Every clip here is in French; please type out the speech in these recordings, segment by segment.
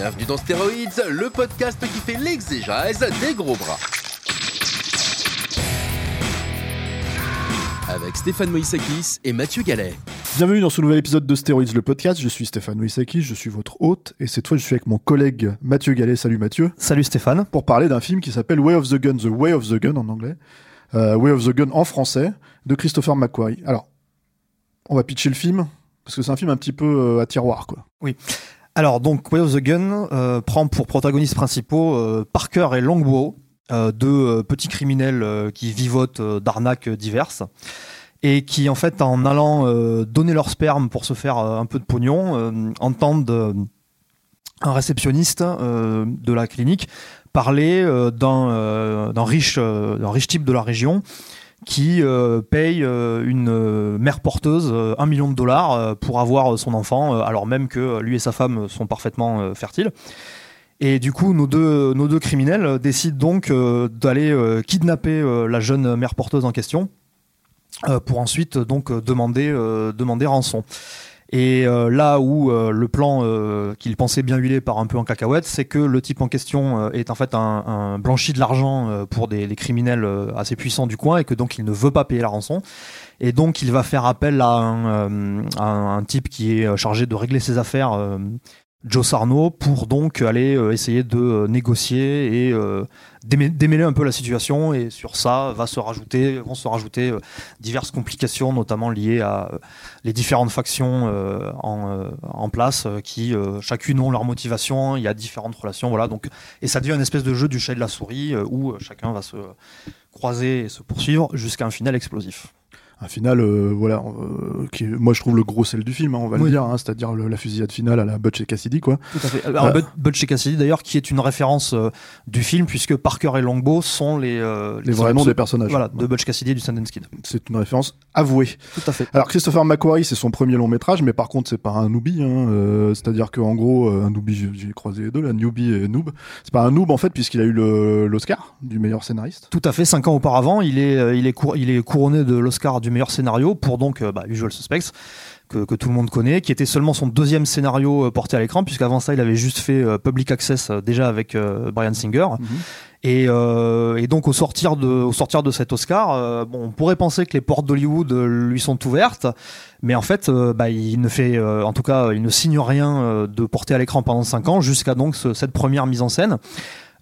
Bienvenue dans Stéroïdes, le podcast qui fait l'exégèse des gros bras. Avec Stéphane Moïsakis et Mathieu Gallet. Bienvenue dans ce nouvel épisode de Stéroïdes, le podcast. Je suis Stéphane Moïsakis, je suis votre hôte, et cette fois je suis avec mon collègue Mathieu Gallet. Salut Mathieu. Salut Stéphane. Pour parler d'un film qui s'appelle Way of the Gun, The Way of the Gun en anglais, euh, Way of the Gun en français, de Christopher McQuarrie. Alors, on va pitcher le film, parce que c'est un film un petit peu euh, à tiroir, quoi. Oui. Alors, donc, Way of the Gun euh, prend pour protagonistes principaux euh, Parker et Longbow, euh, deux petits criminels qui vivotent d'arnaques diverses et qui, en fait, en allant donner leur sperme pour se faire un peu de pognon, entendent un réceptionniste de la clinique parler d'un riche type de la région qui euh, paye euh, une euh, mère porteuse euh, un million de dollars euh, pour avoir son enfant, alors même que lui et sa femme sont parfaitement fertiles. Et du coup, nos deux, nos deux criminels décident donc d'aller kidnapper la jeune mère porteuse en question pour ensuite donc demander, demander rançon. Et euh, là où euh, le plan euh, qu'il pensait bien huilé part un peu en cacahuète, c'est que le type en question euh, est en fait un, un blanchi de l'argent euh, pour des, des criminels euh, assez puissants du coin et que donc il ne veut pas payer la rançon. Et donc il va faire appel à un, à un, type qui est chargé de régler ses affaires, Joe Sarno, pour donc aller euh, essayer de euh, négocier et euh, démê- démêler un peu la situation. Et sur ça va se rajouter, vont se rajouter diverses complications, notamment liées à les différentes factions en, place, qui chacune ont leur motivation. Il y a différentes relations, voilà. Donc et ça devient une espèce de jeu du chat et de la souris où chacun va se croiser et se poursuivre jusqu'à un final explosif. Un final, euh, voilà, euh, qui est, moi je trouve le gros sel du film, hein, on va le dire, hein, c'est-à-dire la fusillade finale à la Butch et Cassidy, quoi. Tout à fait. Alors, Euh, Butch et Cassidy, d'ailleurs, qui est une référence du film, puisque Parker et Longbow sont les, Les vrais noms des personnages. Voilà, Ouais. de Butch Cassidy et du Sundance Kid. C'est une référence avouée. Tout à fait. Alors Christopher McQuarrie, c'est son premier long métrage, mais par contre c'est pas un newbie. Hein, C'est-à-dire qu'en gros, un newbie, j'ai- croisé les deux, là, newbie et noob. C'est pas un noob en fait, puisqu'il a eu l'Oscar du meilleur scénariste. Tout à fait. Cinq ans auparavant, il est, il est, il est couronné de l'Oscar du meilleur scénario pour donc euh, bah, Usual Suspects. Que, que tout le monde connaît, qui était seulement son deuxième scénario euh, porté à l'écran, puisqu'avant ça, il avait juste fait euh, Public Access déjà avec Brian Singer. Et, euh, et donc au sortir de, au sortir de cet Oscar, euh, bon, on pourrait penser que les portes d'Hollywood lui sont ouvertes, mais en fait, euh, bah, il ne fait, en tout cas, il ne signe rien de porté à l'écran pendant cinq ans jusqu'à donc ce- cette première mise en scène.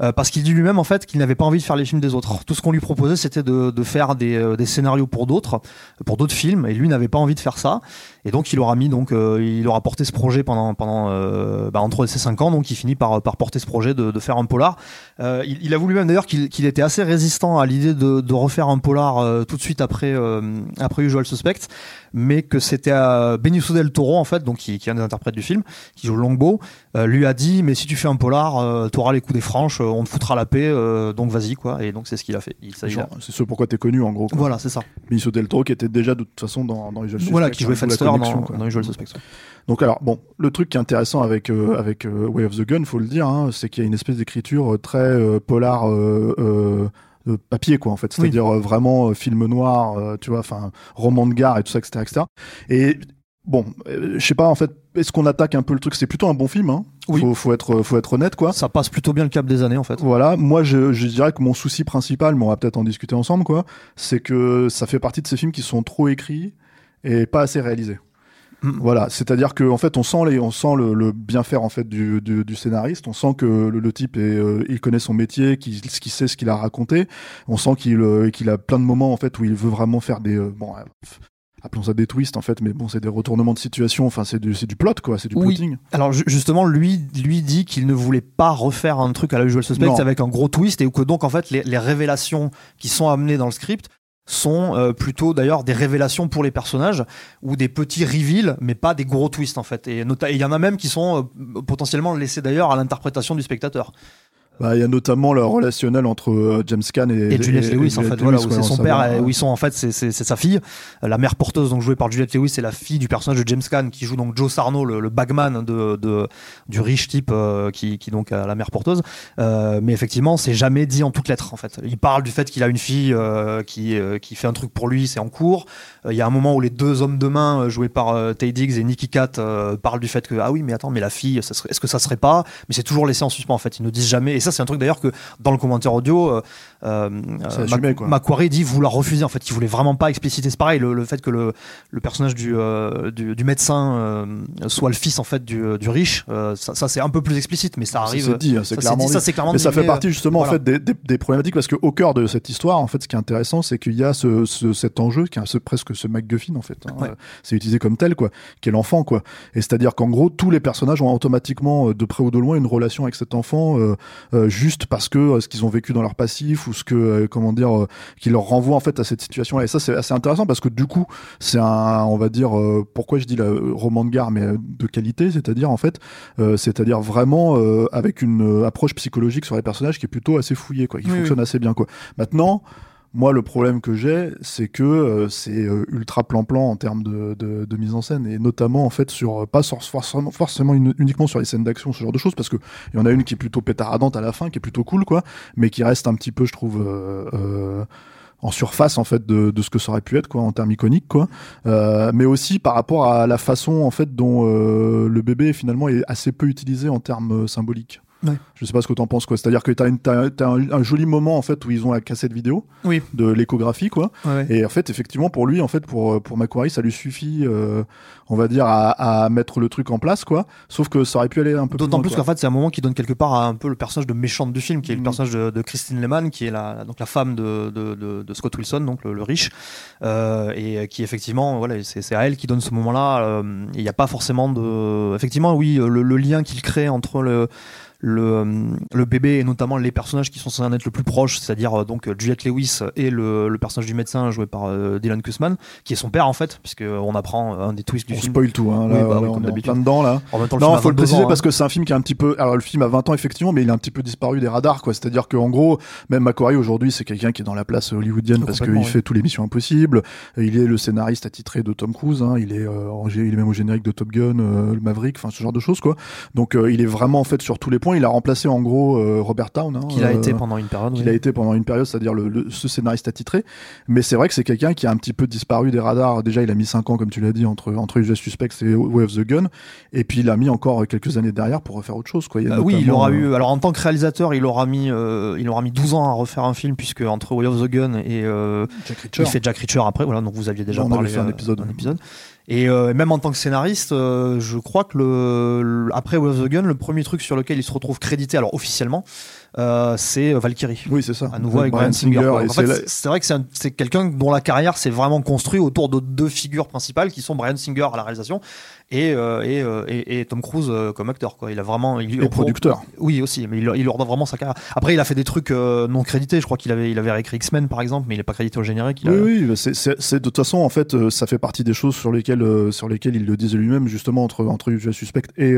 Euh, parce qu'il dit lui-même en fait qu'il n'avait pas envie de faire les films des autres. Tout ce qu'on lui proposait c'était de, de faire des, euh, des scénarios pour d'autres, pour d'autres films, et lui n'avait pas envie de faire ça. Et donc il aura mis donc euh, il aura porté ce projet pendant pendant euh, bah, entre ces cinq ans, donc il finit par par porter ce projet de, de faire un polar. Euh, il, il avoue lui-même d'ailleurs qu'il qu'il était assez résistant à l'idée de, de refaire un polar euh, tout de suite après euh, après Usual Suspect, mais que c'était Benicio del Toro en fait, donc qui, qui est un des interprètes du film, qui joue Longbow, euh, lui a dit mais si tu fais un polar, euh, t'auras les coups des franches, euh, on te foutra la paix, euh, donc vas-y quoi. Et donc c'est ce qu'il a fait. C'est ce pourquoi t'es connu en gros. quoi. voilà, c'est ça. Benicio del Toro qui était déjà de toute façon dans, dans Usual Voilà, Suspects, qui jouait hein, dans. Donc alors bon, le truc qui est intéressant avec euh, avec euh, Way of the Gun, faut le dire, hein, c'est qu'il y a une espèce d'écriture euh, très euh, polar. De papier quoi en fait c'est-à-dire vraiment film noir tu vois enfin roman de gare et tout ça etc etc et bon je sais pas en fait est-ce qu'on attaque un peu le truc? C'est plutôt un bon film hein Oui. faut, faut être faut être honnête quoi Ça passe plutôt bien le cap des années en fait. voilà, moi je, je dirais que mon souci principal, mais on va peut-être en discuter ensemble, quoi, c'est que ça fait partie de ces films qui sont trop écrits et pas assez réalisés. Mm. Voilà, c'est-à-dire que en fait on sent les, on sent le, le bien faire en fait du, du, du scénariste, on sent que le, le type est, euh, il connaît son métier, qu'il sait ce qu'il a raconté, on sent qu'il euh, qu'il a plein de moments en fait où il veut vraiment faire des euh, bon. Appelons ça des twists en fait, mais bon, c'est des retournements de situation. Enfin, c'est du, du plot quoi, c'est du Oui. plotting. Alors ju- justement, lui, lui dit qu'il ne voulait pas refaire un truc à la Usual Suspect Non. avec un gros twist et que donc en fait les, les révélations qui sont amenées dans le script sont euh, plutôt d'ailleurs des révélations pour les personnages ou des petits reveals mais pas des gros twists en fait. Et il y en a même qui sont euh, potentiellement laissés d'ailleurs à l'interprétation du spectateur bah, il y a notamment le relationnel entre euh, James Caan et, et Juliette Lewis, en fait, voilà, c'est son père, où ils sont en fait, c'est sa fille, euh, la mère porteuse, donc jouée par Juliette Lewis, c'est la fille du personnage de James Caan qui joue donc Joe Sarno, le, bagman de, de, du riche type euh, qui, qui donc a la mère porteuse. Euh, mais effectivement, c'est jamais dit en toutes lettres en fait. Il parle du fait qu'il a une fille qui qui fait un truc pour lui, c'est en cours. Il y a un moment où les deux hommes de main joués par Tay Diggs et Nicky Cat parlent du fait que ah oui, mais attends, mais la fille, est-ce que ça serait pas? Mais c'est toujours laissé en suspens en fait. Ils ne disent jamais ça, c'est un truc d'ailleurs que dans le commentaire audio, euh, euh Macquarie dit vouloir refuser. En fait, il voulait vraiment pas expliciter. C'est pareil, le, fait que le, le personnage du, euh, du, médecin euh, soit le fils en fait du, du riche, ça, c'est un peu plus explicite, mais ça arrive. C'est dit, c'est clairement, Ça, clairement. Mais ça fait partie justement en fait des, des, problématiques parce qu'au cœur de cette histoire, en fait, ce qui est intéressant, c'est qu'il y a ce, cet enjeu qui est presque ce MacGuffin en fait. Hein. C'est utilisé comme tel quoi, qui est l'enfant quoi. Et c'est-à-dire qu'en gros, tous les personnages ont automatiquement de près ou de loin une relation avec cet enfant juste parce que euh, ce qu'ils ont vécu dans leur passif ou ce que euh, comment dire euh, qui leur renvoie en fait à cette situation là et ça c'est assez intéressant parce que du coup c'est un on va dire pourquoi je dis le roman de gare mais de qualité c'est-à-dire en fait c'est-à-dire vraiment avec une approche psychologique sur les personnages qui est plutôt assez fouillée quoi qui fonctionne assez bien quoi. Maintenant moi, le problème que j'ai, c'est que euh, c'est euh, ultra plan-plan en termes de, mise en scène, et notamment en fait sur euh, pas sur, forcément, forcément uniquement sur les scènes d'action, ce genre de choses, parce que il y en a une qui est plutôt pétaradante à la fin, qui est plutôt cool, quoi, mais qui reste un petit peu, je trouve. en surface en fait de, ce que ça aurait pu être quoi en termes iconiques quoi euh, mais aussi par rapport à la façon en fait dont le bébé finalement est assez peu utilisé en termes symboliques Ouais. Je sais pas ce que tu en penses quoi. C'est-à-dire que tu as, un, joli moment en fait où ils ont la cassette vidéo oui. de l'échographie quoi. Et en fait effectivement pour lui en fait pour pour Macquarie ça lui suffit euh, on va dire à, à, mettre le truc en place quoi. Sauf que ça aurait pu aller un peu D'autant plus, qu'en fait c'est un moment qui donne quelque part à un peu le personnage de méchante du film qui est le mm. personnage de, Christine Lehman qui est la donc la femme de, de, de, Scott Wilson donc le, riche euh, et qui effectivement voilà c'est à elle qui donne ce moment là. Euh, il n'y a pas forcément de effectivement oui le, le lien qu'il crée entre le le, le bébé et notamment les personnages qui sont censés en être le plus proches, c'est-à-dire euh, donc Juliette Lewis et le, le, personnage du médecin joué par euh, Dylan Kussman, qui est son père en fait, puisque on apprend un des twists du on film. Spoil tout, hein, là, bah on est plein dedans là. En même temps, non, faut le préciser parce hein. que c'est un film qui est un petit peu. Alors le film a 20 ans effectivement, mais il a un petit peu disparu des radars quoi. C'est-à-dire qu'en gros, même Macquarie aujourd'hui, c'est quelqu'un qui est dans la place hollywoodienne parce qu'il fait tous les missions impossibles. Il est le scénariste attitré de Tom Cruise. Hein. Il est euh, il est même au générique de Top Gun, le Maverick, enfin ce genre de choses quoi. Donc il est vraiment en fait sur tous les points. Il a remplacé en gros euh, Robert Town. Hein, qu'il a été euh, pendant une période. Qu'il a été pendant une période, c'est-à-dire le, ce scénariste attitré. Mais c'est vrai que c'est quelqu'un qui a un petit peu disparu des radars. Déjà, il a mis 5 ans, comme tu l'as dit, entre, entre Usual Suspects et Way of the Gun. Et puis, il a mis encore quelques années derrière pour refaire autre chose. Quoi. Il oui, il aura eu. Alors, en tant que réalisateur, il aura mis, euh, il aura mis 12 ans à refaire un film, puisque entre Way of the Gun et. Il fait Jack Reacher après. Voilà, donc vous aviez déjà parlé. un épisode. Un épisode. Et euh, même en tant que scénariste, euh, je crois que le, après Way of the Gun, le premier truc sur lequel il se retrouve crédité, alors officiellement, euh, c'est Valkyrie. Oui, c'est ça. À nouveau avec Brian Singer. En fait, c'est vrai que c'est quelqu'un dont la carrière s'est vraiment construite autour de deux figures principales qui sont Brian Singer à la réalisation et, euh, et, euh, et, et, Tom Cruise euh, comme acteur. Quoi. Il a vraiment. Il, et producteur. Oui, aussi, mais il, il leur donne vraiment sa carrière. Après, il a fait des trucs non crédités. Je crois qu'il avait, il avait réécrit X-Men par exemple, mais il n'est pas crédité au générique. oui, oui, bah, c'est de toute façon, en fait, ça fait partie des choses sur lesquelles, sur lesquelles il le disait lui-même, justement, entre, entre Usual Suspect et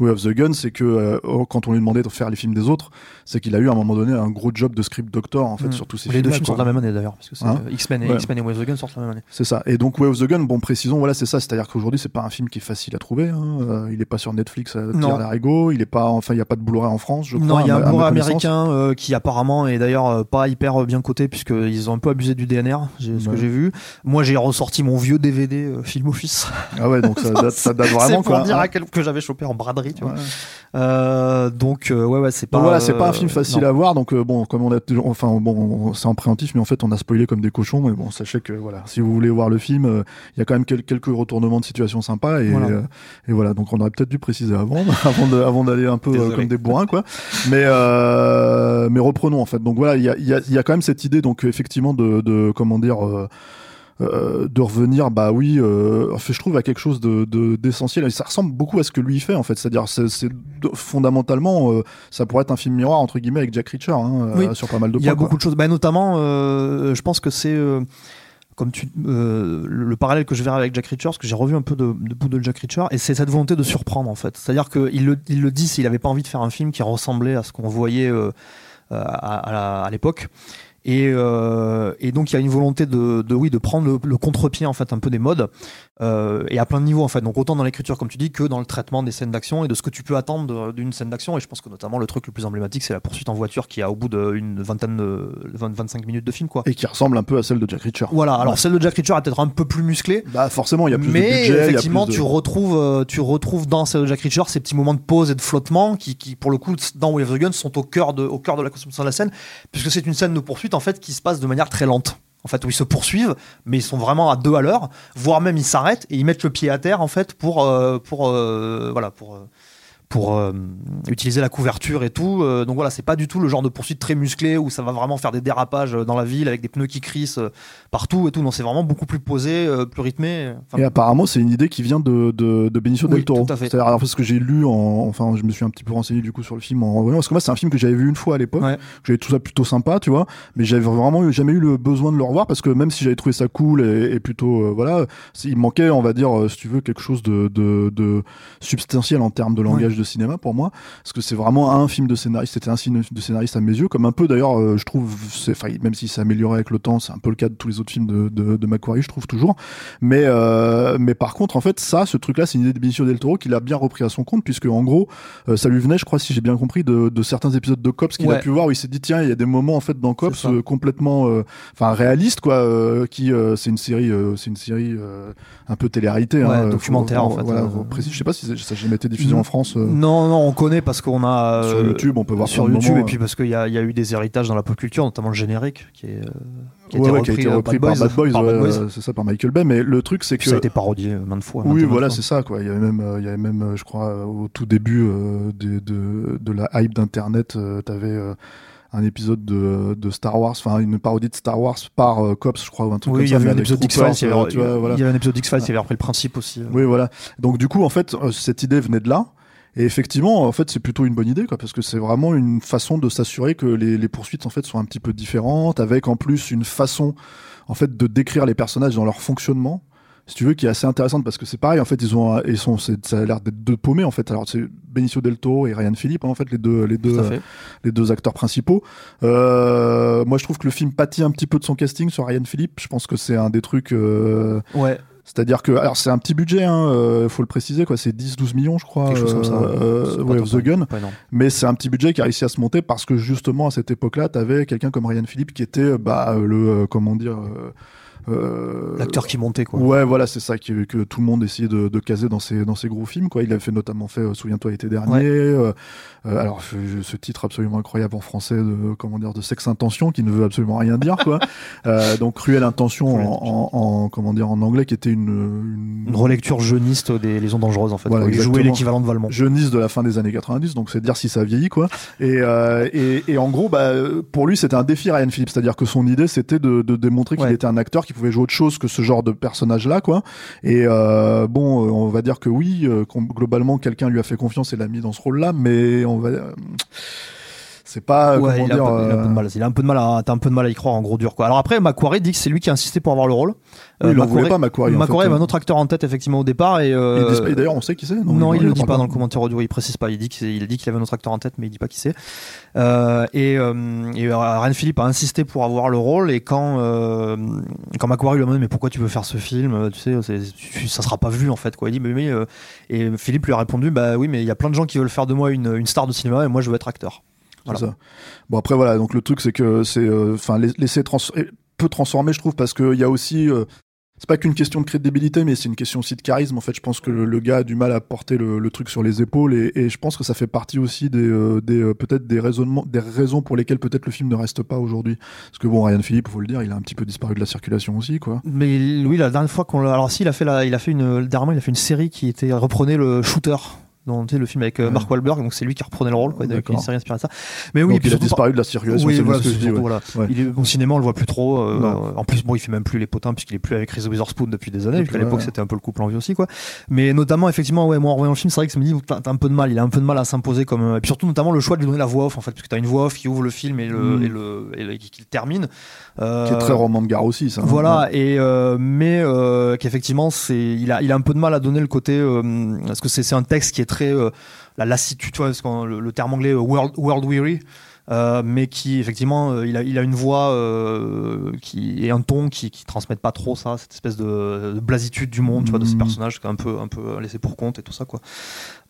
Way of the Gun, c'est que oh, quand on lui demandait de faire les films des autres, c'est qu'il a eu à un moment donné un gros job de script doctor, en fait, mm. sur tous ces films. Les deux films sortent la même année d'ailleurs, parce que hein X-Men et, X-Men et Way of the Gun sortent la même année. C'est ça. Et donc, Way of the Gun, bon, précisons, voilà, c'est ça. C'est-à-dire qu'aujourd'hui, c'est pas un film qui est facile à trouver. Hein. Euh, il est pas sur Netflix à tirer Il est pas, enfin, il y a pas de Blu-ray en France, je crois. Non, il y a un Blu-ray américain euh, qui apparemment est d'ailleurs euh, pas hyper bien coté puisqu'ils ont un peu abusé du DNR, ce que j'ai vu. Moi, j'ai ressorti mon vieux DVD Film Office. Ah ouais, donc ça date, ça date vraiment pour dire à quel que j'avais chopé en braderie, tu vois. donc ouais, ouais, c'est pas. voilà, c'est pas un film facile à voir. Donc bon, comme on a, enfin bon, c'est en préventif, mais en fait, on a spoilé comme des cochons. Mais bon, sachez que voilà, si vous voulez voir le film, il y a quand même quelques retournements de situation sympas et, et voilà, donc on aurait peut-être dû préciser avant, avant, d'aller un peu euh, comme des bourrins, quoi. Mais, euh, mais reprenons en fait. Donc voilà, il y a, y, a, y a, quand même cette idée, donc effectivement, de, de comment dire. Euh, de revenir, bah oui, euh, je trouve à quelque chose de d'essentiel. ça ressemble beaucoup à ce que lui fait en fait. C'est-à-dire, c'est fondamentalement, euh, ça pourrait être un film miroir entre guillemets avec Jack Reacher hein, sur pas mal de points. Il y a beaucoup de choses. Bah, notamment, je pense que c'est comme tu, le, parallèle que je verrai avec Jack Reacher, parce que j'ai revu un peu de, de bout de Jack Reacher, et c'est cette volonté de surprendre en fait. C'est-à-dire qu'il le, il le dit s'il avait pas envie de faire un film qui ressemblait à ce qu'on voyait à, à l'époque. Et, euh, et, donc il y a une volonté de, de oui de prendre le, le contre-pied en fait un peu des modes euh, et à plein de niveaux en fait. Donc autant dans l'écriture comme tu dis que dans le traitement des scènes d'action et de ce que tu peux attendre d'une scène d'action. Et je pense que notamment le truc le plus emblématique c'est la poursuite en voiture qui a au bout d'une vingtaine de 20, 25 minutes de film quoi. Et qui ressemble un peu à celle de Jack Reacher. Voilà. Alors celle de Jack Reacher est peut-être un peu plus musclée. Bah forcément il y a plus mais de budget. effectivement y a plus tu retrouves euh, tu retrouves dans celle de Jack Reacher ces petits moments de pause et de flottement qui, qui pour le coup dans Way of the Gun sont au cœur de au cœur de la construction de la scène puisque c'est une scène de poursuite en fait qui se passe de très lente. En fait, où ils se poursuivent, mais ils sont vraiment à deux à l'heure, voire même ils s'arrêtent et ils mettent le pied à terre en fait pour euh, pour euh, voilà pour euh, pour euh, utiliser la couverture et tout. Euh, donc voilà, c'est pas du tout le genre de poursuite très musclé où ça va vraiment faire des dérapages dans la ville avec des pneus qui crissent euh, partout et tout. Non, c'est vraiment beaucoup plus posé, plus rythmé. et apparemment, c'est une idée qui vient de, de, de Benicio del Toro. C'est alors parce que j'ai lu, en, enfin, je me suis un petit peu renseigné du coup sur le film en revoyant parce que moi, c'est un film que j'avais vu une fois à l'époque. J'avais tout ça plutôt sympa, tu vois, mais j'avais vraiment jamais eu le besoin de le revoir parce que même si j'avais trouvé ça cool et, plutôt, voilà, il manquait, on va dire, si tu veux, quelque chose de, de, de substantiel en termes de langage de cinéma pour moi parce que c'est vraiment un film de scénariste c'était un film de scénariste à mes yeux comme un peu d'ailleurs euh, je trouve même si s'est amélioré avec le temps c'est un peu le cas de tous les autres films de, de, de Macquarie je trouve toujours. Mais euh, mais par contre en fait ça ce truc là c'est une idée de Benicio del Toro qu'il a bien repris à son compte puisque en gros euh, ça lui venait je crois si j'ai bien compris de, de certains épisodes de Cops qu'il a pu voir où il s'est dit tiens il y a des moments en fait dans Cops complètement enfin réalistes quoi qui c'est une série c'est une série un peu télé-réalité hein, documentaire en fait voilà, je sais pas si ça j'ai jamais été diffusé en France non non on connaît parce qu'on a sur euh, YouTube, on peut voir sur YouTube, et puis parce qu'il y, y, a eu des héritages dans la pop culture, notamment le générique qui est. Euh, qui, a été repris, par, Bad Boys, c'est ça par Michael Bay mais le truc c'est que ça a été parodié maintes fois oui voilà c'est ça quoi il y avait même il y avait même je crois au tout début de, de, de la hype d'internet t'avais un épisode de, de, Star Wars, enfin une parodie de Star Wars par Cops, je crois, ou un truc oui, comme il y avait un épisode d'X-Files, il, y avait un épisode d'X-Files qui avait repris le principe aussi. Oui, voilà. Donc du coup, en fait, cette idée venait de là. Et effectivement, en fait, c'est plutôt une bonne idée, quoi, parce que c'est vraiment une façon de s'assurer que les, les, poursuites, en fait, sont un petit peu différentes, avec en plus une façon, en fait, de décrire les personnages dans leur fonctionnement. Si tu veux, qui est assez intéressante parce que c'est pareil, en fait, ils ont, ils sont, ça a l'air d'être deux paumés, en fait. Alors, c'est Benicio del Toro et Ryan Philippe, hein, en fait, les deux, les deux, les deux acteurs principaux. Euh, moi, je trouve que le film pâtit un petit peu de son casting sur Ryan Philippe. Je pense que c'est un des trucs. Euh, ouais. C'est-à-dire que, alors c'est un petit budget, hein, euh, faut le préciser, quoi, c'est 10-12 millions, je crois, Quelque chose comme ça. Euh, of the Gun. mais c'est un petit budget qui a réussi à se monter parce que justement à cette époque-là, t'avais quelqu'un comme Ryan Philippe qui était, bah, le, euh, comment dire, euh, L'acteur qui montait, quoi. Ouais, voilà, c'est ça que, que, tout le monde essayait de, de, caser dans ses, dans ses gros films, quoi. Il avait fait notamment fait euh, Souviens-toi l'été dernier. Euh, euh, alors, ce titre absolument incroyable en français de, comment dire, de sexe intention, qui ne veut absolument rien dire, quoi. donc, Cruelle intention en, en, comment dire, en anglais, qui était une, une... une relecture jeuniste des Liaisons dangereuses, en fait. Voilà, il jouait l'équivalent de Valmont. Jeuniste de la fin des années 90, donc c'est dire si ça vieillit, quoi. Et, et, et, en gros, bah, pour lui, c'était un défi, Ryan Phillips. C'est-à-dire que son idée, c'était de, de démontrer qu'il était un acteur qui pouvait jouer autre chose que ce genre de personnage là quoi. Et euh, bon euh, on va dire que oui euh, globalement quelqu'un lui a fait confiance et l'a mis dans ce rôle là mais on va c'est pas ouais, comment il, a un peu, il, a un peu, de mal il a un peu de mal à un peu de mal à y croire en gros dur quoi. Alors après Macquarie dit que c'est lui qui a insisté pour avoir le rôle. Oui, il Macquarie, pas Macquarie Macquarie avait un autre acteur en tête effectivement au départ et euh... d'ailleurs on sait qui c'est non, non, il, il le dit pas dans le commentaire audio il précise pas il dit qu'il dit qu'il avait un autre acteur en tête mais il dit pas qui c'est. Euh, et, euh, et Ryan Philippe a insisté pour avoir le rôle et quand euh, quand Macquarie lui a demandé mais pourquoi tu veux faire ce film tu sais ça sera pas vu en fait quoi. Il dit mais, mais euh, et Philippe lui a répondu bah oui mais il y a plein de gens qui veulent faire de moi une, une star de cinéma et moi je veux être acteur voilà. Ça. Bon après voilà donc le truc c'est que c'est euh, enfin laisser trans peu transformer je trouve parce qu'il y a aussi euh, c'est pas qu'une question de crédibilité, mais c'est une question aussi de charisme. En fait, je pense que le, le gars a du mal à porter le, le truc sur les épaules, et, et, je pense que ça fait partie aussi des, euh, des euh, peut-être des raisonnements, des raisons pour lesquelles peut-être le film ne reste pas aujourd'hui. Parce que bon, Ryan Philippe, faut le dire, il a un petit peu disparu de la circulation aussi, quoi. Mais oui, la dernière fois qu'on, l'a... alors si, il a fait la, il a fait une, dernièrement, il a fait une série qui était reprenait le shooter dont tu sais, le film avec euh. Mark Wahlberg, donc c'est lui qui reprenait le rôle, quoi, qui D'accord. s'est inspiré de ça. Mais oui, Donc, puis il a surtout, disparu de la circulation. oui, c'est voilà, ce que je c'est dis, surtout, ouais. voilà. Ouais. Il est au cinéma, on le voit plus trop. euh, en plus, bon, il fait même plus les potins puisqu'il est plus avec Reese Witherspoon depuis des années. Et Puisqu'à puis, l'époque, ouais. c'était un peu le couple en vie aussi, quoi. Mais notamment, effectivement, ouais, moi, en voyant le film, c'est vrai que ça me dit, t'as un peu de mal. Il a un peu de mal à s'imposer comme. euh, Et puis surtout, notamment, le choix de lui donner la voix off, en fait, parce que t'as une voix off qui ouvre le film et le, Mm. et le, et le- qui qui le termine. Euh, Qui est très roman de gare aussi, ça. hein. voilà, et euh, mais euh, qu'effectivement, c'est il a il a un peu de mal à donner le côté euh, parce que c'est c'est un texte qui est très euh, la lassitude, tu vois, le, le terme anglais euh, world world weary. euh, mais qui effectivement euh, il a il a une voix euh, qui et un ton qui qui transmettent pas trop ça cette espèce de, de blasitude du monde tu vois de ces Mhm. personnages qui est un peu un peu laissé pour compte et tout ça quoi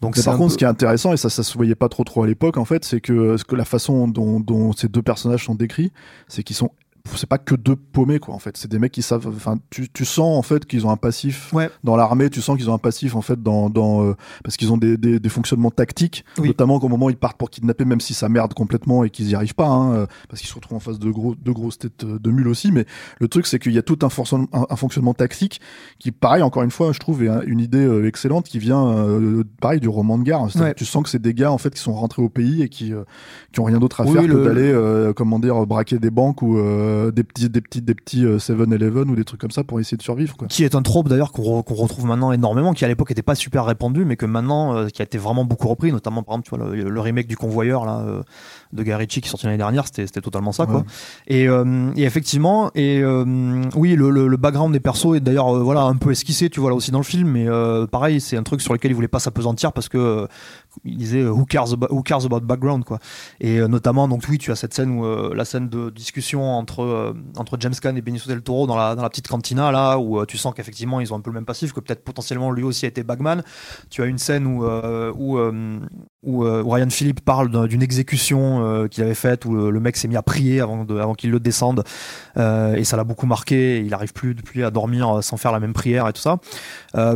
donc par contre, peu- ce qui est intéressant, et ça, ça se voyait pas trop trop à l'époque, en fait, c'est que, que la façon dont, dont ces deux personnages sont décrits, c'est qu'ils sont c'est pas que deux paumés quoi en fait c'est des mecs qui savent enfin tu, tu sens en fait qu'ils ont un passif Ouais. dans l'armée tu sens qu'ils ont un passif en fait dans, dans euh, parce qu'ils ont des, des, des fonctionnements tactiques Oui. notamment qu'au moment où ils partent pour kidnapper même si ça merde complètement et qu'ils y arrivent pas hein, euh, parce qu'ils se retrouvent en face de gros de grosses têtes euh, de mules aussi mais le truc c'est qu'il y a tout un, fonctionnement- un, un fonctionnement tactique qui pareil encore une fois je trouve est un- une idée euh, excellente qui vient euh, pareil du roman de guerre C'est-à-dire Ouais. tu sens que c'est des gars en fait qui sont rentrés au pays et qui euh, qui ont rien d'autre à Oui, faire le- que d'aller euh, comment dire braquer des banques ou euh, des petits des petits des petits euh, 7-Eleven ou des trucs comme ça pour essayer de survivre quoi. qui est un trope d'ailleurs qu'on re- qu'on retrouve maintenant énormément, qui à l'époque était pas super répandu, mais que maintenant euh, qui a été vraiment beaucoup repris, notamment par exemple tu vois, le, le remake du Convoyeur là euh, de Guy Ritchie qui est sorti l'année dernière, c'était totalement ça quoi. Et, euh, et effectivement, et euh, oui le, le, le background des persos est d'ailleurs euh, voilà un peu esquissé, tu vois là aussi dans le film, mais pareil c'est un truc sur lequel il voulait pas s'apesantir parce que il disait who cares about, who cares about background quoi. Et notamment donc oui tu as cette scène où la scène de discussion entre entre James Caan et Benicio del Toro dans la dans la petite cantina là où tu sens qu'effectivement ils ont un peu le même passif que peut-être potentiellement lui aussi a été bagman. Tu as une scène où où, où, euh, où Ryan Philippe parle d'un- d'une exécution euh, qu'il avait faite où le, mec s'est mis à prier avant qu'il le descende euh, et ça l'a beaucoup marqué. Il arrive plus depuis à dormir sans faire la même prière et tout ça.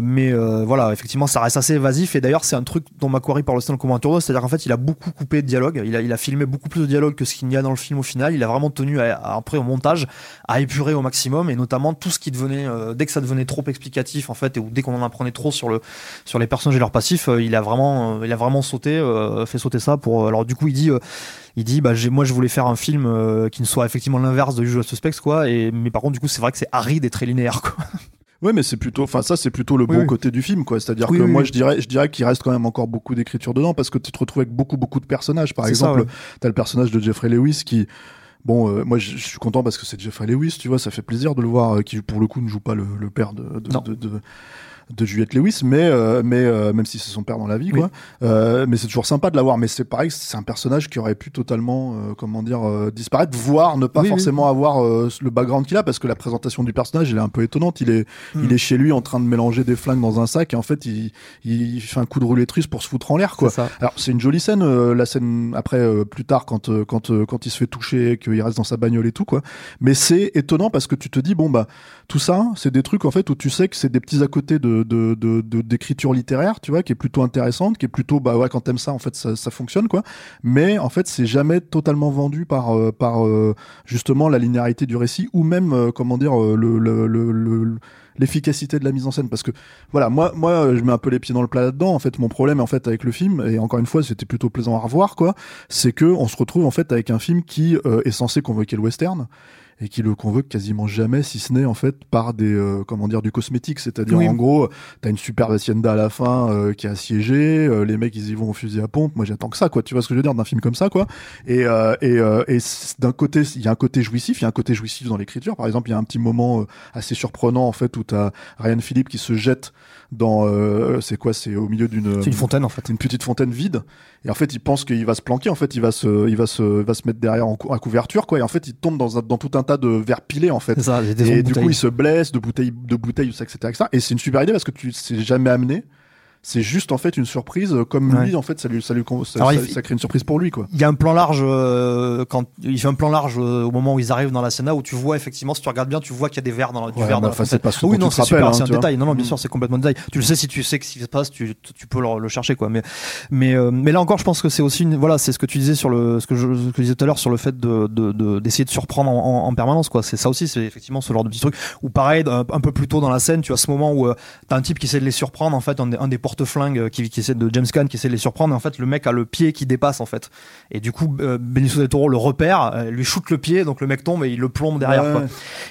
Mais voilà, effectivement, ça reste assez évasif. Et d'ailleurs, c'est un truc dont Macquarie parle aussi dans le commentaire, c'est-à-dire qu'en fait, il a beaucoup coupé de dialogue. Il a, il a filmé beaucoup plus de dialogue que ce qu'il y a dans le film au final. Il a vraiment tenu, à, après au montage, à épurer au maximum. Et notamment tout ce qui devenait, dès que ça devenait trop explicatif, en fait, et ou dès qu'on en apprenait trop sur le sur les personnages et leurs passifs, il a vraiment, il a vraiment sauté, euh, fait sauter ça pour. alors du coup, il dit. euh, il dit bah moi je voulais faire un film euh, qui ne soit effectivement l'inverse de Usual Suspects quoi et mais par contre du coup c'est vrai que c'est aride et très linéaire quoi Ouais, mais c'est plutôt, enfin ça c'est plutôt le Oui, bon oui. côté du film, quoi. C'est-à-dire Oui, que moi je dirais, je dirais qu'il reste quand même encore beaucoup d'écriture dedans parce que tu te retrouves avec beaucoup beaucoup de personnages. Par exemple, ouais. t'as le personnage de Jeffrey Lewis qui, bon, euh, moi je suis content parce que c'est Jeffrey Lewis, tu vois, ça fait plaisir de le voir, euh, qui pour le coup ne joue pas le, le père de de, Non. de, de de Juliette Lewis, mais euh, mais euh, même si c'est son père dans la vie, quoi. Euh, mais c'est toujours sympa de l'avoir. Mais c'est pareil, c'est un personnage qui aurait pu totalement, euh, comment dire, euh, disparaître, voire ne pas Oui, oui. forcément avoir euh, le background qu'il a, parce que la présentation du personnage, elle est un peu étonnante. Il est Mm. il est chez lui en train de mélanger des flingues dans un sac et en fait il, il fait un coup de roulette russe pour se foutre en l'air quoi. Ça. Alors c'est une jolie scène, euh, la scène après euh, plus tard quand quand quand il se fait toucher, qu'il reste dans sa bagnole et tout quoi. Mais c'est étonnant parce que tu te dis bon bah tout ça c'est des trucs en fait où tu sais que c'est des petits à côté de de d'écriture littéraire tu vois qui est plutôt intéressante, qui est plutôt bah ouais quand t'aimes ça en fait ça, fonctionne quoi. Mais en fait c'est jamais totalement vendu par euh, par euh, justement la linéarité du récit ou même euh, comment dire le le, le, le- l'efficacité de la mise en scène parce que voilà moi moi je mets un peu les pieds dans le plat là-dedans en fait mon problème en fait avec le film et encore une fois c'était plutôt plaisant à revoir quoi c'est que on se retrouve en fait avec un film qui est censé convoquer le western et qui le convoque quasiment jamais si ce n'est en fait par des euh, comment dire du cosmétique. C'est-à-dire Oui. en gros t'as une superbe hacienda à la fin euh, qui est assiégée euh, les mecs ils y vont au fusil à pompe. Moi j'attends que ça quoi. Tu vois ce que je veux dire d'un film comme ça quoi. Et euh, et, euh, et d'un côté il y a un côté jouissif il y a un côté jouissif dans l'écriture. Par exemple il y a un petit moment euh, assez surprenant en fait où t'as Ryan Philippe qui se jette dans euh, c'est quoi c'est au milieu d'une une fontaine en fait. une petite fontaine vide. Et en fait il pense qu'il va se planquer en fait il va se il va se il va se mettre derrière en cou- à couverture quoi. Et en fait il tombe dans un, dans tout un tas de verres pilés en fait. Ça et du coup il se blesse de bouteilles de bouteilles etc etc et c'est une super idée parce que tu c'est jamais amené c'est juste en fait une surprise euh, comme Ouais. lui en fait ça lui ça lui ça, ça- il- ça crée une surprise pour lui quoi il y a un plan large euh, quand il fait un plan large euh, au moment où ils arrivent dans la scène où tu vois effectivement si tu regardes bien tu vois qu'il y a des verres dans la, du Ouais, verre mais dans la enfin, c'est pas ce oui non c'est super hein, c'est un vois. détail non non bien Mm. sûr c'est complètement détail tu le sais si tu sais ce qui se passe tu, tu- peux le, le chercher quoi mais mais euh, mais là encore je pense que c'est aussi une voilà c'est ce que tu disais sur le ce que je, ce que je disais tout à l'heure sur le fait de de- de- d'essayer de, surprendre en, en- en permanence quoi c'est ça aussi c'est effectivement ce genre de petit truc ou pareil un, un peu plus tôt dans la scène tu as ce moment où euh, t'as un type qui essaie de les surprendre en fait un des porte-flingue qui, qui essaie de James Caan qui essaie de les surprendre et en fait le mec a le pied qui dépasse en fait. Et du coup euh, Benicio del Toro le repère euh, lui shoot le pied donc le mec tombe et il le plombe derrière Ouais. quoi.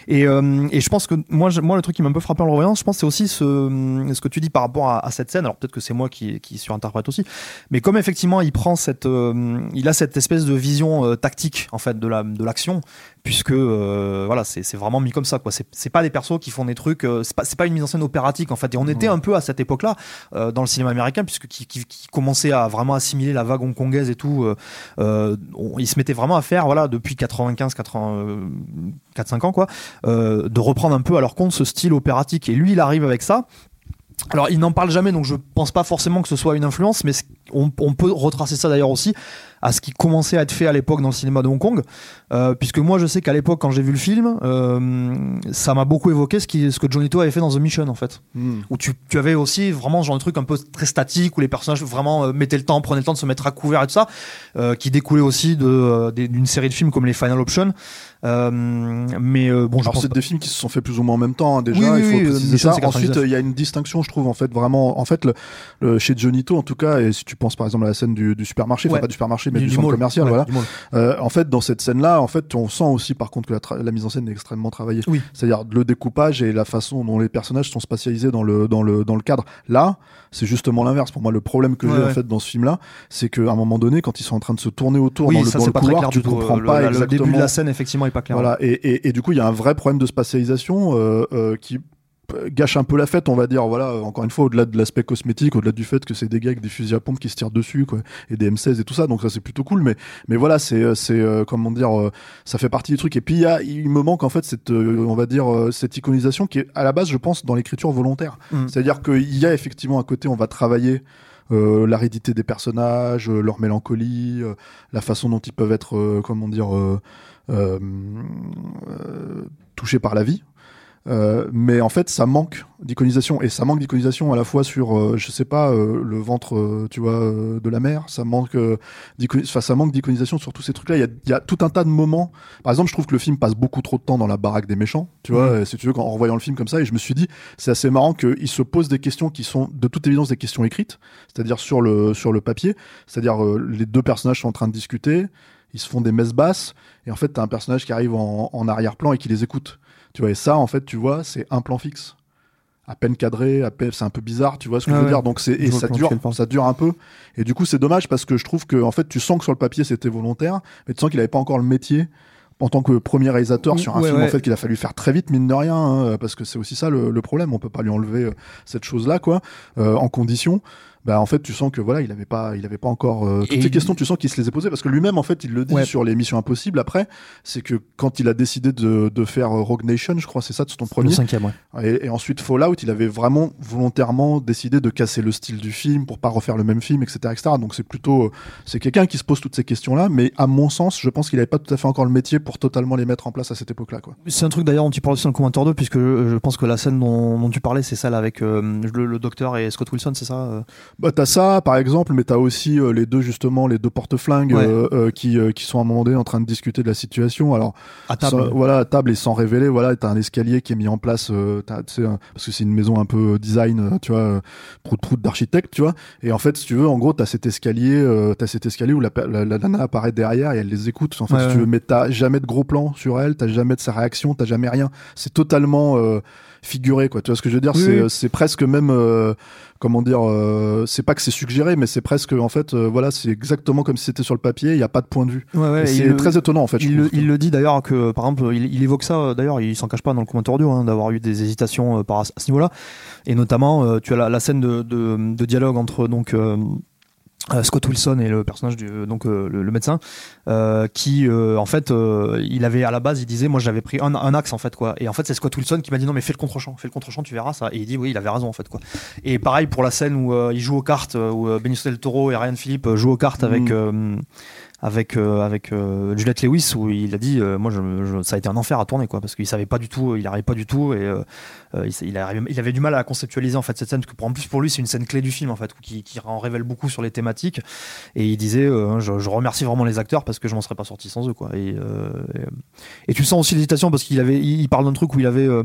et, euh, et je pense que moi moi le truc qui m'a un peu frappé en le revoyant je pense c'est aussi ce, ce que tu dis par rapport à, à cette scène. Alors peut-être que c'est moi qui, qui surinterprète aussi. Mais comme effectivement il prend cette euh, il a cette espèce de vision euh, tactique en fait de la de l'action puisque euh, voilà c'est vraiment mis comme ça quoi. C'est pas des persos qui font des trucs euh, c'est pas pas une mise en scène opératique en fait. Et on était un peu à cette époque dans le cinéma américain puisque qui, commençait à vraiment assimiler la vague hongkongaise et tout euh, euh, ils se mettaient vraiment à faire voilà depuis 95 80 4 5 ans quoi euh, de reprendre un peu à leur compte ce style opératique. Et lui il arrive avec ça alors, il n'en parle jamais, donc je pense pas forcément que ce soit une influence, mais on, on peut retracer ça d'ailleurs aussi à ce qui commençait à être fait à l'époque dans le cinéma de Hong Kong, euh, puisque moi je sais qu'à l'époque quand j'ai vu le film, euh, ça m'a beaucoup évoqué ce, qui, ce que Johnny To avait fait dans The Mission en fait, Hmm. où tu, tu avais aussi vraiment ce genre de truc un peu très statique où les personnages vraiment euh, mettaient le temps, prenaient le temps de se mettre à couvert et tout ça, euh, qui découlait aussi de, euh, d'une série de films comme les Final Option. Euh, mais euh, bon, je Alors pense c'est pas- des films qui se sont faits plus ou moins en même temps hein, déjà, Oui, oui, il faut oui, préciser Mission, ça. Ensuite 99. il y a une distinction je trouve en fait vraiment en fait le, le- chez Johnny To en tout cas et si tu penses par exemple à la scène du, du supermarché, Ouais. enfin pas du supermarché mais du- du, du centre mall. commercial Ouais, voilà. Euh, en fait dans cette scène là en fait on sent aussi par contre que la, mise en scène est extrêmement travaillée. Oui. C'est-à-dire le découpage et la façon dont les personnages sont spatialisés dans le dans le dans le cadre. Là, c'est justement l'inverse pour moi le problème que Ouais, j'ai en fait dans ce film là, c'est qu'à un moment donné quand ils sont en train de se tourner autour Oui, dans le, ça dans le couloir, tu comprends Euh, pas le, le exactement début de la scène effectivement est pas clair. voilà, et, et, et du coup, il y a un vrai problème de spatialisation euh, euh, qui gâche un peu la fête, on va dire. Voilà, encore une fois, au-delà de l'aspect cosmétique, au-delà du fait que c'est des gars avec des fusils à pompe qui se tirent dessus, quoi, et des M16 et tout ça. Donc ça, c'est plutôt cool. Mais, mais voilà, c'est, euh, c'est, euh, comment dire, euh, ça fait partie du truc. Et puis il y a, il me manque en fait cette, euh, on va dire, cette iconisation qui est à la base, je pense, dans l'écriture volontaire. Mm. C'est-à-dire qu'il y a effectivement à côté, on va travailler. Euh, l'aridité des personnages, euh, leur mélancolie, euh, la façon dont ils peuvent être, comment dire, touchés par la vie. Euh, mais en fait, ça manque d'iconisation et ça manque d'iconisation à la fois sur, euh, je sais pas, euh, le ventre, euh, tu vois, euh, de la mer. Ça manque, euh, enfin, ça manque d'iconisation sur tous ces trucs-là. Il y a, il y a tout un tas de moments. Par exemple, je trouve que le film passe beaucoup trop de temps dans la baraque des méchants. Tu vois, et si tu veux, en revoyant le film comme ça, et je me suis dit, c'est assez marrant qu'il se pose des questions qui sont de toute évidence des questions écrites, c'est-à-dire sur le sur le papier. C'est-à-dire euh, les deux personnages sont en train de discuter, ils se font des messes basses, et en fait, t'as un personnage qui arrive en, en arrière-plan et qui les écoute. Tu vois, et ça, en fait, tu vois, c'est un plan fixe. À peine cadré, à peine, c'est un peu bizarre, tu vois ce que Ah je veux ouais. dire. Donc c'est, et ça dure, ça dure un peu. Et du coup, c'est dommage parce que je trouve que, en fait, tu sens que sur le papier, c'était volontaire, mais tu sens qu'il avait pas encore le métier en tant que premier réalisateur sur un Ouais, film, en fait, qu'il a fallu faire très vite, mine de rien, hein, parce que c'est aussi ça le, le problème. On peut pas lui enlever euh, cette chose-là, quoi, euh, en condition. Bah, en fait, tu sens que voilà, il avait pas, il avait pas encore euh, toutes Et ces questions. Tu sens qu'il se les est posées parce que lui-même, en fait, il le dit Ouais. sur les Missions Impossibles. Après, c'est que quand il a décidé de, de faire euh, Rogue Nation, je crois, c'est ça, c'est ton Le premier. cinquième, ouais. Et, et ensuite Fallout, il avait vraiment volontairement décidé de casser le style du film pour pas refaire le même film, etc., etc. Donc c'est plutôt, euh, c'est quelqu'un qui se pose toutes ces questions-là, mais à mon sens, je pense qu'il avait pas tout à fait encore le métier pour totalement les mettre en place à cette époque-là, quoi. C'est un truc d'ailleurs dont tu parles aussi dans le commentaire 2, puisque je, pense que la scène dont, dont tu parlais, c'est celle avec euh, le, le docteur et Scott Wilson, c'est ça Bah t'as ça par exemple, mais t'as aussi euh, les deux justement, les deux porte-flingues Ouais. euh, euh, qui euh, qui sont à un moment donné en train de discuter de la situation. Alors À table. sans- voilà, à table et sans révéler, voilà, t'as un escalier qui est mis en place, euh, un- parce que c'est une maison un peu design, tu vois, prout prout d'architecte, tu vois. Et en fait, si tu veux, en gros, t'as cet escalier, euh, t'as cet escalier où la, la, la nana apparaît derrière et elle les écoute. En fait, Ouais, si tu veux, mais t'as jamais de gros plan sur elle, t'as jamais de sa réaction, t'as jamais rien. C'est totalement euh, figuré, quoi. Tu vois ce que je veux dire? Oui, C'est c'est presque même. euh, comment dire euh, c'est pas que c'est suggéré mais c'est presque en fait euh, voilà c'est exactement comme si c'était sur le papier il y a pas de point de vue Ouais, ouais, c'est le- très étonnant en fait Il le, il le dit d'ailleurs que, par exemple, il, il évoque ça, euh, d'ailleurs, il s'en cache pas dans le commentaire audio, hein, d'avoir eu des hésitations euh, par, à ce niveau-là. Et notamment, euh, tu as la, la scène de, de, de dialogue entre donc, euh, euh, Scott Wilson et le personnage du donc euh, le, le médecin euh, qui euh, en fait euh, il avait à la base il disait moi j'avais pris un, un axe en fait quoi. Et en fait c'est Scott Wilson qui m'a dit non mais fais le contre-champ fais le contre-champ tu verras ça. Et il dit oui il avait raison en fait quoi. Et pareil pour la scène où euh, il joue aux cartes euh, où euh, Benicio del Toro et Ryan Philippe euh, jouent aux cartes avec Mm. Euh, avec euh, avec euh, Juliette Lewis où il a dit euh, moi je, je- ça a été un enfer à tourner quoi parce qu'il savait pas du tout il arrivait pas du tout et euh, euh, il, il, arrivait- il avait du mal à conceptualiser en fait cette scène parce que pour, en plus pour lui c'est une scène clé du film en fait qui, qui en révèle beaucoup sur les thématiques et il disait euh, je, je remercie vraiment les acteurs parce que je m'en serais pas sorti sans eux quoi. Et, euh, et, et tu sens aussi l'hésitation parce qu'il avait il, il parle d'un truc où il avait euh,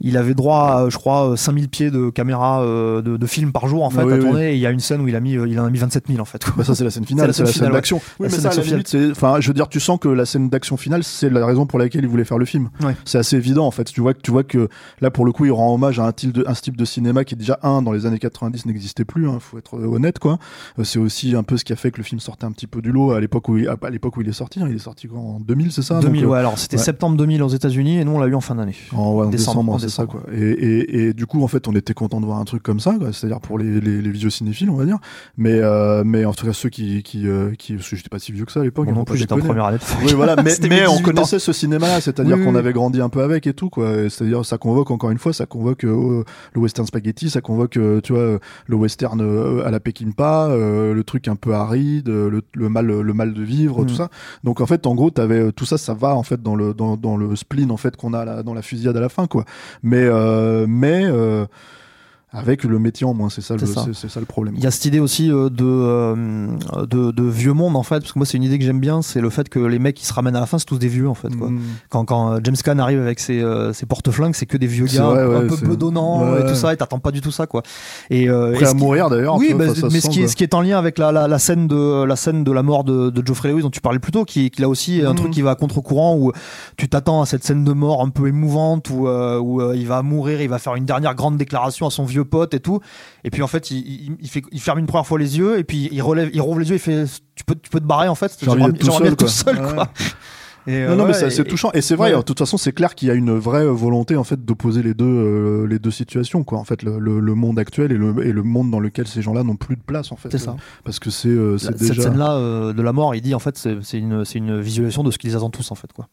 il avait droit à, je crois, 5000 pieds de caméra de, de, film par jour en fait oui, à oui. tourner. Et il y a une scène où il a mis, il en a mis 27 000 en fait. Bah ça c'est la scène finale, C'est la scène d'action. Oui, La mais scène ça, à la d'action limite, c'est, enfin, je veux dire, tu sens que la scène d'action finale, c'est la raison pour laquelle il voulait faire le film. Ouais. C'est assez évident en fait. Tu vois que tu vois que là pour le coup, il rend hommage à un style de, un style de cinéma qui déjà un dans les années 90 n'existait plus. Hein, faut être honnête quoi. Euh, C'est aussi un peu ce qui a fait que le film sortait un petit peu du lot à l'époque où il, à l'époque où il est sorti. hein. Il est sorti en 2000, c'est ça 2000, Donc, euh, ouais. Alors c'était ouais. septembre 2000 aux États-Unis et nous on l'a eu en fin d'année. En, ouais, en Décembre, décembre, c'est ça quoi. Et, et, et du coup, en fait, on était content de voir un truc comme ça, quoi. c'est-à-dire pour les, les, les vieux cinéphiles, on va dire. Mais, euh, mais en tout cas, ceux qui, qui, euh, qui, parce que j'étais pas si vieux que ça à l'époque. Moi hein, non plus, j'étais en première année. Oui, voilà, mais, mais on 18 ans. connaissait ce cinéma-là, c'est-à-dire Oui, qu'on oui. avait grandi un peu avec et tout, quoi. C'est-à-dire, ça convoque encore une fois, ça convoque euh, le western spaghetti, ça convoque, euh, tu vois, euh, le western euh, à la Peckinpah, euh, le truc un peu aride, euh, le, le mal, le mal de vivre, Mm. tout ça. Donc en fait, en gros, t'avais euh, tout ça, ça va en fait dans le dans, dans le spleen en fait qu'on a là, dans la fusillade à la fin, quoi. Mais euh, mais euh, avec le métier en moins, c'est ça, le- ça. ça problème. Il y a cette idée aussi euh, de, euh, de, de vieux monde en fait, parce que moi c'est une idée que j'aime bien, c'est le fait que les mecs qui se ramènent à la fin c'est tous des vieux en fait. Quoi. Mm. Quand, quand euh, James Caan arrive avec ses, ses porte-flingues, c'est que des vieux gars vrai, un ouais, peu c'est- bedonnants ouais. et tout ça, et t'attends pas du tout ça quoi. Et, euh, Prêt et à mourir d'ailleurs. Oui, bah, se mais ce qui, est, quoi. ce qui est en lien avec la, la, la scène de la scène de la mort de, de Geoffrey Lewis dont tu parlais plus tôt, qui, qui là aussi un Mhm. truc qui va à contre-courant où tu t'attends à cette scène de mort un peu émouvante où, euh, où euh, il va mourir, il va faire une dernière grande déclaration à son vieux pote et tout, et puis en fait il, il, il fait, il ferme une première fois les yeux et puis il relève, il rouvre les yeux, il fait tu peux, tu peux te barrer en fait, J'ai envie tout seul, tout quoi. seul quoi. Et, euh, Non, non, mais c'est assez touchant. Et c'est vrai, ouais. de toute façon, c'est clair qu'il y a une vraie volonté, en fait, d'opposer les deux, euh, les deux situations, quoi. En fait, le, le, le monde actuel et le, et le monde dans lequel ces gens-là n'ont plus de place, en fait. C'est ça. Parce que c'est, euh, Cette scène-là euh, de la mort, il dit en fait c'est c'est une, c'est une visualisation de ce qu'ils attendent tous en fait quoi.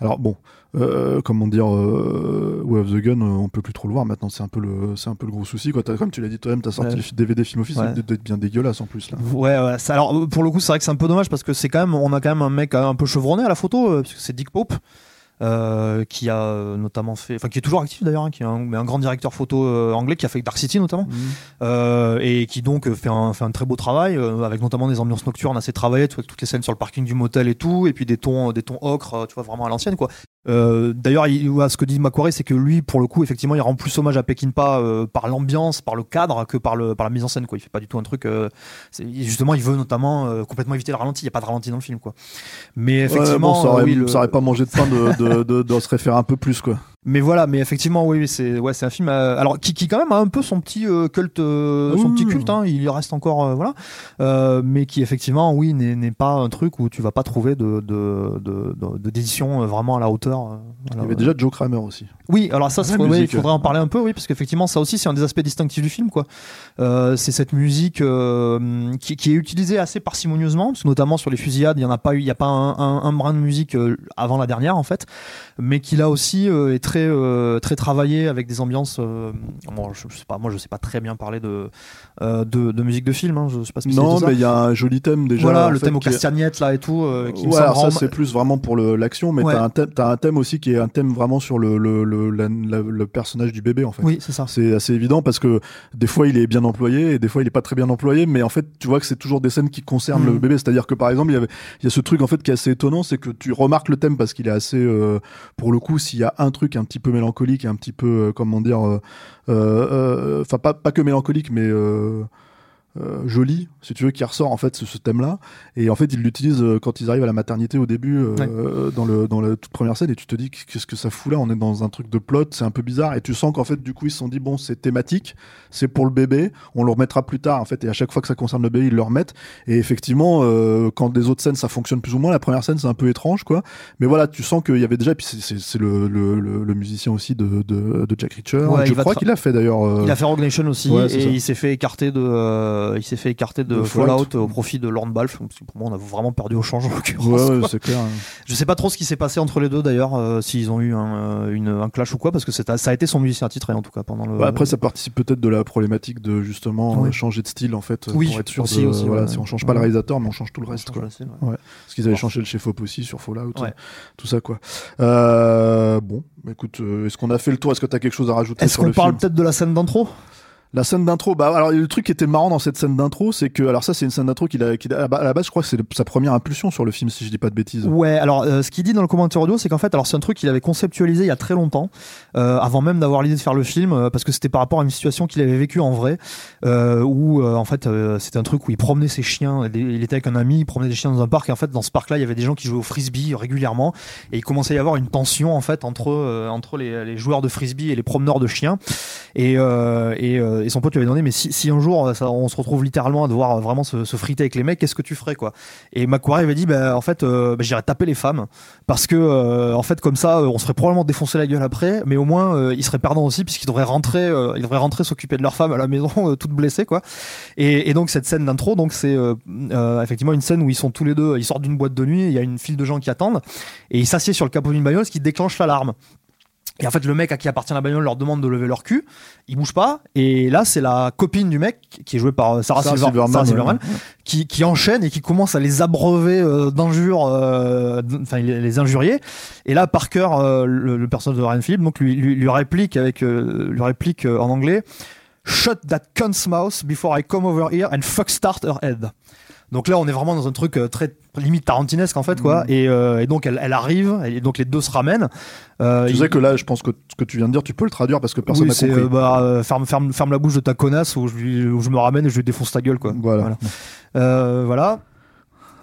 Alors bon, euh, comment dire, euh, Way of the Gun, euh, on peut plus trop le voir maintenant. C'est un peu le, c'est un peu le gros souci, quoi. Comme tu l'as dit toi-même, t'as sorti Ouais. le DVD film office, Ouais. d'être bien dégueulasse en plus là. Ouais, ouais. ça- alors pour le coup, c'est vrai que c'est un peu dommage parce que c'est quand même, on a quand même un mec euh, un peu chevronné à la photo, euh, puisque c'est Dick Pope. Euh, qui a euh, notamment fait, enfin qui est toujours actif d'ailleurs, hein, qui est un, mais un grand directeur photo euh, anglais qui a fait Dark City notamment, euh, et qui donc euh, fait un, fait un très beau travail euh, avec notamment des ambiances nocturnes assez travaillées, tu vois, avec toutes les scènes sur le parking du motel et tout, et puis des tons, des tons ocre, tu vois vraiment à l'ancienne quoi. Euh, D'ailleurs, il- ouais, ce que dit Macquarie, c'est que lui, pour le coup, effectivement, il rend plus hommage à Peckinpah euh, par l'ambiance, par le cadre, que par le par la mise en scène. Quoi. Il fait pas du tout un truc. euh, c'est- justement, il veut notamment euh, complètement éviter le ralenti. Il y a pas de ralenti dans le film, quoi. Mais Ouais, effectivement, bon, ça, aurait, oui, le- ça aurait pas mangé de pain de, de, de, se référer un peu plus, quoi. Mais voilà, mais effectivement, oui, c'est ouais, c'est un film. euh, alors qui, qui quand même a un peu son petit euh, culte, euh, son petit oui. culte. Hein, il y reste encore, euh, voilà. Euh, mais qui effectivement, oui, n'est n'est pas un truc où tu vas pas trouver de de de- de- de- d'édition euh, vraiment à la hauteur. Il y avait déjà Joe Kramer aussi. Oui, alors ça, c'est- ouais, il musique. faudrait en parler un peu, oui, parce qu'effectivement, ça aussi, c'est un des aspects distinctifs du film, quoi. Euh, c'est cette musique euh, qui, qui est utilisée assez parcimonieusement, parce que notamment sur les fusillades, il y en a pas eu, il y a pas un, un, un brin de musique avant la dernière, en fait, mais qui là aussi euh, est très euh, très travaillé avec des ambiances. euh, bon, je, je sais pas, moi, je sais pas très bien parler de euh, de, de musique de film, hein, je sais pas Non, mais il y a un joli thème déjà. voilà, le fait, thème aux castagnettes là et tout, euh, qui Ouais, alors ça c'est plus vraiment pour l'action, mais Ouais. t'as un thème, t'as un thème aussi qui est un thème vraiment sur le le, le, la- la- le personnage du bébé en fait. Oui, c'est ça. C'est assez évident parce que des fois il est bien employé et des fois il est pas très bien employé, mais en fait tu vois que c'est toujours des scènes qui concernent le bébé. C'est-à-dire que par exemple il y avait il y a ce truc en fait qui est assez étonnant, c'est que tu remarques le thème parce qu'il est assez euh, pour le coup s'il y a un truc un petit peu mélancolique un petit peu euh, comment dire euh, euh, enfin pas pas que mélancolique mais euh, joli, si tu veux, qui ressort en fait ce, ce thème-là. Et en fait, ils l'utilisent euh, quand ils arrivent à la maternité au début, euh, Ouais. dans le dans la toute première scène, et tu te dis qu'est-ce que ça fout là? On est dans un truc de plot, c'est un peu bizarre, et tu sens qu'en fait, du coup, ils se sont dit bon, c'est thématique, c'est pour le bébé, on le remettra plus tard en fait, et à chaque fois que ça concerne le bébé, ils le remettent. Et effectivement, euh, quand des autres scènes ça fonctionne plus ou moins, la première scène c'est un peu étrange, quoi. Mais voilà, tu sens qu'il y avait déjà, puis c'est- c'est c'est le, le, le, le musicien aussi de, de, de Jack Reacher. Ouais, je crois qu'il a fait d'ailleurs. euh, Il a fait Rogue Nation aussi Ouais, et ça. il s'est fait écarter de, euh, il s'est fait écarter de, De Fallout, Fallout. au profit de Lorne Balfe. Donc, Pour moi, on a vraiment perdu au change en l'occurrence. Ouais, ouais, clair. Je sais pas trop ce qui s'est passé entre les deux d'ailleurs, euh, s'ils ont eu un, euh, une, un clash ou quoi, parce que ça a été son musicien attitré en tout cas pendant le. Ouais, après, ça participe peut-être de la problématique de justement changer de style en fait, Oui, pour être sûr aussi, de, aussi, voilà, ouais. si on change pas le réalisateur, mais on change tout le reste. Quoi. scène. Parce qu'ils avaient changé le chef op aussi sur Fallout, tout ça quoi. Euh, bon, écoute, est-ce qu'on a fait le tour? Est-ce que tu as quelque chose à rajouter Est-ce qu'on le parle peut-être de la scène d'intro? La scène d'intro, bah alors le truc qui était marrant dans cette scène d'intro, c'est que alors ça c'est une scène d'intro qu'il a, a- à la base je crois que c'est sa première impulsion sur le film si je dis pas de bêtises. Ouais, alors euh, ce qu'il dit dans le commentaire audio, c'est qu'en fait, alors c'est un truc qu'il avait conceptualisé il y a très longtemps, euh, avant même d'avoir l'idée de faire le film, euh, parce que c'était par rapport à une situation qu'il avait vécue en vrai, euh, où euh, en fait c'était un truc où il promenait ses chiens, il était avec un ami, il promenait des chiens dans un parc, et en fait dans ce parc-là, il y avait des gens qui jouaient au frisbee régulièrement, et il commençait à y avoir une tension en fait entre entre les, joueurs de frisbee et les promeneurs de chiens, et et son pote lui avait demandé, mais si, si un jour euh, ça, on se retrouve littéralement à devoir vraiment se, se friter avec les mecs, qu'est-ce que tu ferais quoi? Et Macquarie avait dit, bah, en fait, euh, bah, j'irais taper les femmes parce que euh, en fait comme ça, euh, on serait probablement défoncé la gueule après, mais au moins euh, ils seraient perdants aussi puisqu'ils devraient rentrer, euh, ils devraient rentrer s'occuper de leur femme à la maison, euh, toutes blessées quoi. Et, et donc cette scène d'intro, donc c'est euh, euh, effectivement une scène où ils sont tous les deux, ils sortent d'une boîte de nuit, il y a une file de gens qui attendent et ils s'assiedent sur le capot d'une bagnole, ce qui déclenche l'alarme. Et en fait, le mec à qui appartient la bagnole leur demande de lever leur cul. Ils bougent pas. Et là, c'est la copine du mec, qui est jouée par euh, Sarah, Sarah Silver- Silverman, Sarah ouais. Silverman, qui, qui enchaîne et qui commence à les abreuver euh, d'injures, euh, enfin les, les injurier. Et là, Parker, euh, le, le personnage de Ryan Phillips, donc lui, lui, lui réplique avec, euh, lui réplique en anglais, "Shut that cunt's mouth before I come over here and fuck start her head." Donc là, on est vraiment dans un truc euh, très limite tarantinesque en fait, Mm. quoi. Et, euh, et donc elle, elle arrive, et donc les deux se ramènent. Euh, Tu il- sais que là je pense que ce que tu viens de dire tu peux le traduire parce que personne oui, n'a c'est compris. euh, bah, ferme, ferme, ferme la bouche de ta connasse ou je, lui- ou je me ramène et je lui défonce ta gueule quoi. voilà. Voilà. Euh, voilà.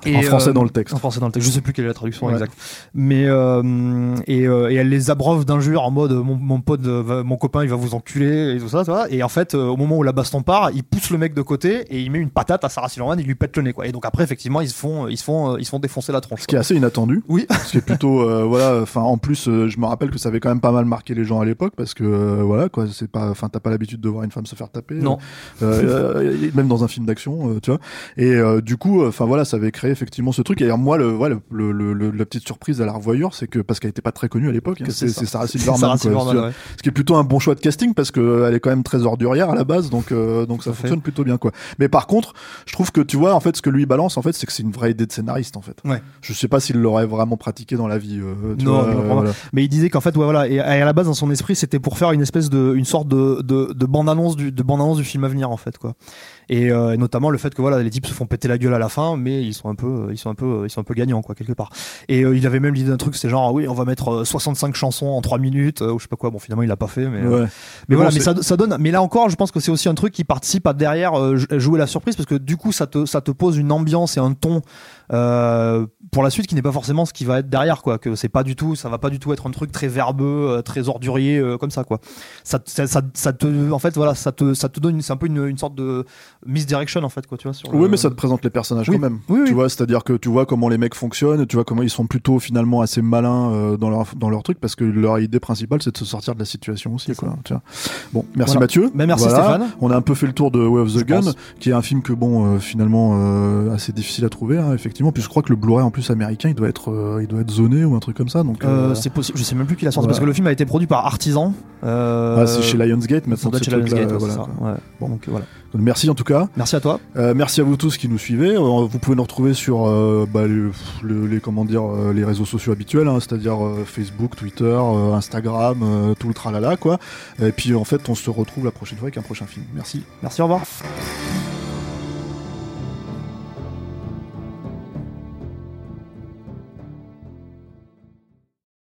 Et, En français euh, dans le texte. En français dans le texte. Je sais plus quelle est la traduction Ouais. exacte. Mais euh, et, euh, et elle les abreuve d'injures en mode mon, mon pote, va- mon copain, il va vous enculer et tout ça. Et en fait, au moment où la baston part, il pousse le mec de côté et il met une patate à Sarah Silverman, il lui pète le nez quoi. Et donc après, effectivement, ils se font, ils se font, ils se font défoncer la tronche. Ce qui est assez inattendu. Oui. Ce qui est plutôt voilà. Enfin en plus je me rappelle que ça avait quand même pas mal marqué les gens à l'époque parce que voilà quoi c'est pas. Enfin t'as pas l'habitude de voir une femme se faire taper. Non. Même dans un film d'action, tu vois. Et du coup, enfin voilà, ça avait créé effectivement ce truc. Et alors, moi, le, ouais, le, le- le- la petite surprise à la revoyure, c'est que parce qu'elle était pas très connue à l'époque, hein, c'est. Sarah Silverman, Sarah quoi, Silverman, tu vois. ouais. ce qui est plutôt un bon choix de casting parce que elle est quand même très ordurière à la base, donc euh, donc ça fait. fonctionne plutôt bien quoi. Mais par contre, je trouve que tu vois en fait ce que lui balance en fait, c'est que c'est une vraie idée de scénariste en fait. Ouais. Je sais pas s'il l'aurait vraiment pratiqué dans la vie. euh, tu Non, vois, euh, voilà. Mais il disait qu'en fait, ouais, voilà, et à la base, dans son esprit, c'était pour faire une espèce de, une sorte de, de, de bande-annonce du, de bande-annonce du film à venir, en fait, quoi. Et, euh, notamment le fait que voilà, les types se font péter la gueule à la fin, mais ils sont un peu, ils sont un peu, ils sont un peu gagnants, quoi, quelque part. Et euh, il avait même l'idée d'un truc, c'était genre, oui, on va mettre euh, 65 chansons en 3 minutes, euh, ou je sais pas quoi. Bon, finalement, il l'a pas fait, mais. euh, Ouais. mais voilà, bon, mais c'est- ça, ça donne. Mais là encore, je pense que c'est aussi un truc qui participe à derrière euh, jou- jouer la surprise parce que du coup, ça te, ça te pose une ambiance et un ton euh, pour la suite qui n'est pas forcément ce qui va être derrière, quoi. Que c'est pas du tout, ça va pas du tout être un truc très verbeux, euh, très ordurier euh, comme ça, quoi. Ça, ça, ça, ça te, en fait, voilà, ça te, ça te donne, c'est un peu une, une sorte de misdirection en fait, quoi, tu vois. Sur Oui, le- mais ça te présente les personnages Oui. quand même. Oui, tu vois, c'est-à-dire que tu vois comment les mecs fonctionnent, tu vois comment ils sont plutôt finalement assez malins euh, dans leur dans leur truc parce que leur idée principale c'est de se sortir de la situation aussi. C'est Quoi, tu vois. Bon, merci Voilà. Mathieu. Ben, merci Voilà. Stéphane. On a un peu fait le tour de Way of the Je Gun, pense. qui est un film que bon, euh, finalement assez difficile à trouver, hein, effectivement. Puis je crois que le Blu-ray en plus américain, il doit être, euh, il doit être zoné ou un truc comme ça. Donc, Euh, euh, c'est possible, je sais même plus qui l'a sorti parce que le film a été produit par Artisan. Ah, c'est chez Lionsgate maintenant. doit être ces chez Lionsgate, voilà, c'est. Ouais. Bon. Donc voilà. Donc, merci en tout cas. Merci à toi. Merci à vous tous qui nous suivez. Vous pouvez nous retrouver sur bah, le- le- les comment dire les réseaux sociaux habituels, hein, c'est-à-dire Facebook, Twitter, Instagram, tout le tralala quoi. Et puis en fait, on se retrouve la prochaine fois avec un prochain film. Merci. Merci, au revoir.